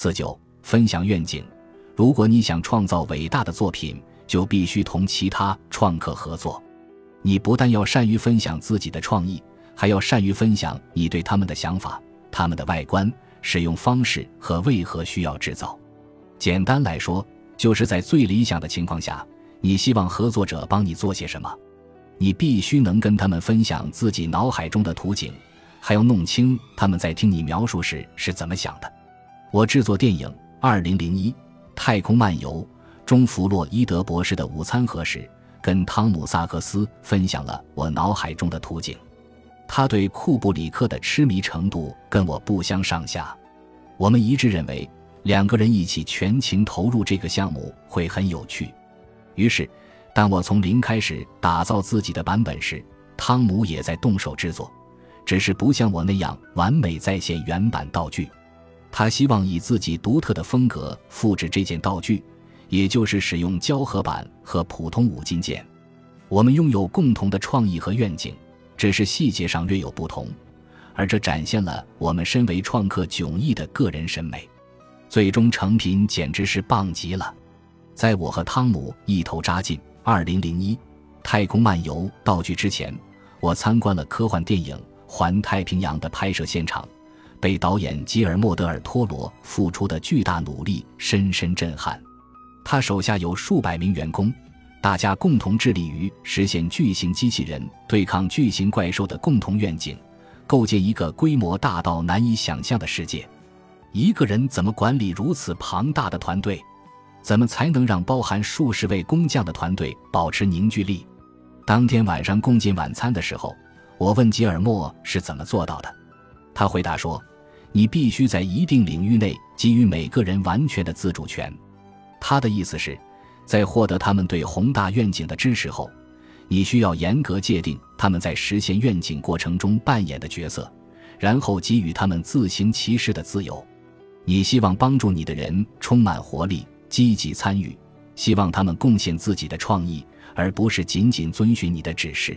四九，分享愿景。如果你想创造伟大的作品，就必须同其他创客合作。你不但要善于分享自己的创意，还要善于分享你对他们的想法、他们的外观、使用方式和为何需要制造。简单来说，就是在最理想的情况下，你希望合作者帮你做些什么。你必须能跟他们分享自己脑海中的图景，还要弄清他们在听你描述时是怎么想的。我制作电影《二零零一太空漫游》中弗洛伊德博士的午餐盒时，跟汤姆萨克斯分享了我脑海中的图景。他对库布里克的痴迷程度跟我不相上下。我们一致认为，两个人一起全情投入这个项目会很有趣。于是。当我从零开始打造自己的版本时，汤姆也在动手制作，只是不像我那样完美再现原版道具。他希望以自己独特的风格复制这件道具，也就是使用胶合板和普通五金件。我们拥有共同的创意和愿景，只是细节上略有不同，而这展现了我们身为创客迥异的个人审美。最终成品简直是棒极了，在我和汤姆一头扎进。二零零一太空漫游道具之前，我参观了科幻电影《环太平洋》的拍摄现场，被导演吉尔莫·德尔·托罗付出的巨大努力深深震撼。他手下有数百名员工，大家共同致力于实现巨型机器人对抗巨型怪兽的共同愿景，构建一个规模大到难以想象的世界。一个人怎么管理如此庞大的团队？怎么才能让包含数十位工匠的团队保持凝聚力？当天晚上共进晚餐的时候，我问吉尔莫是怎么做到的。他回答说：“你必须在一定领域内给予每个人完全的自主权。”他的意思是，在获得他们对宏大愿景的支持后，你需要严格界定他们在实现愿景过程中扮演的角色，然后给予他们自行其事的自由。你希望帮助你的人充满活力。积极参与，希望他们贡献自己的创意，而不是仅仅遵循你的指示。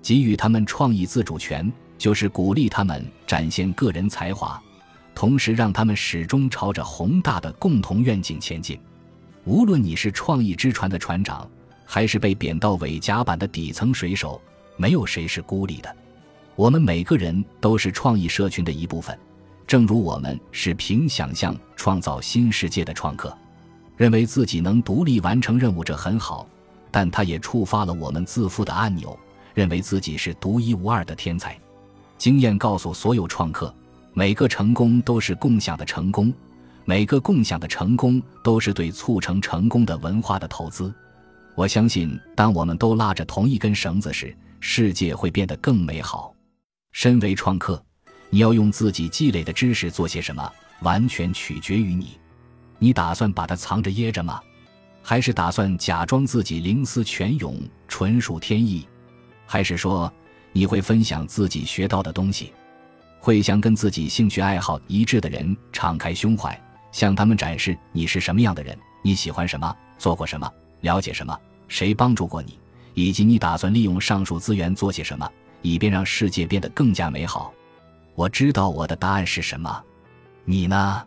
给予他们创意自主权，就是鼓励他们展现个人才华，同时让他们始终朝着宏大的共同愿景前进。无论你是创意之船的船长，还是被贬到尾甲板的底层水手，没有谁是孤立的。我们每个人都是创意社群的一部分，正如我们是凭想象创造新世界的创客。认为自己能独立完成任务，这很好，但他也触发了我们自负的按钮，认为自己是独一无二的天才。经验告诉所有创客，每个成功都是共享的成功，每个共享的成功都是对促成成功的文化的投资。我相信，当我们都拉着同一根绳子时，世界会变得更美好。身为创客，你要用自己积累的知识做些什么，完全取决于你。你打算把它藏着掖着吗？还是打算假装自己灵思泉涌、纯属天意？还是说你会分享自己学到的东西，会向跟自己兴趣爱好一致的人敞开胸怀，向他们展示你是什么样的人，你喜欢什么，做过什么，了解什么，谁帮助过你，以及你打算利用上述资源做些什么，以便让世界变得更加美好？我知道我的答案是什么，你呢？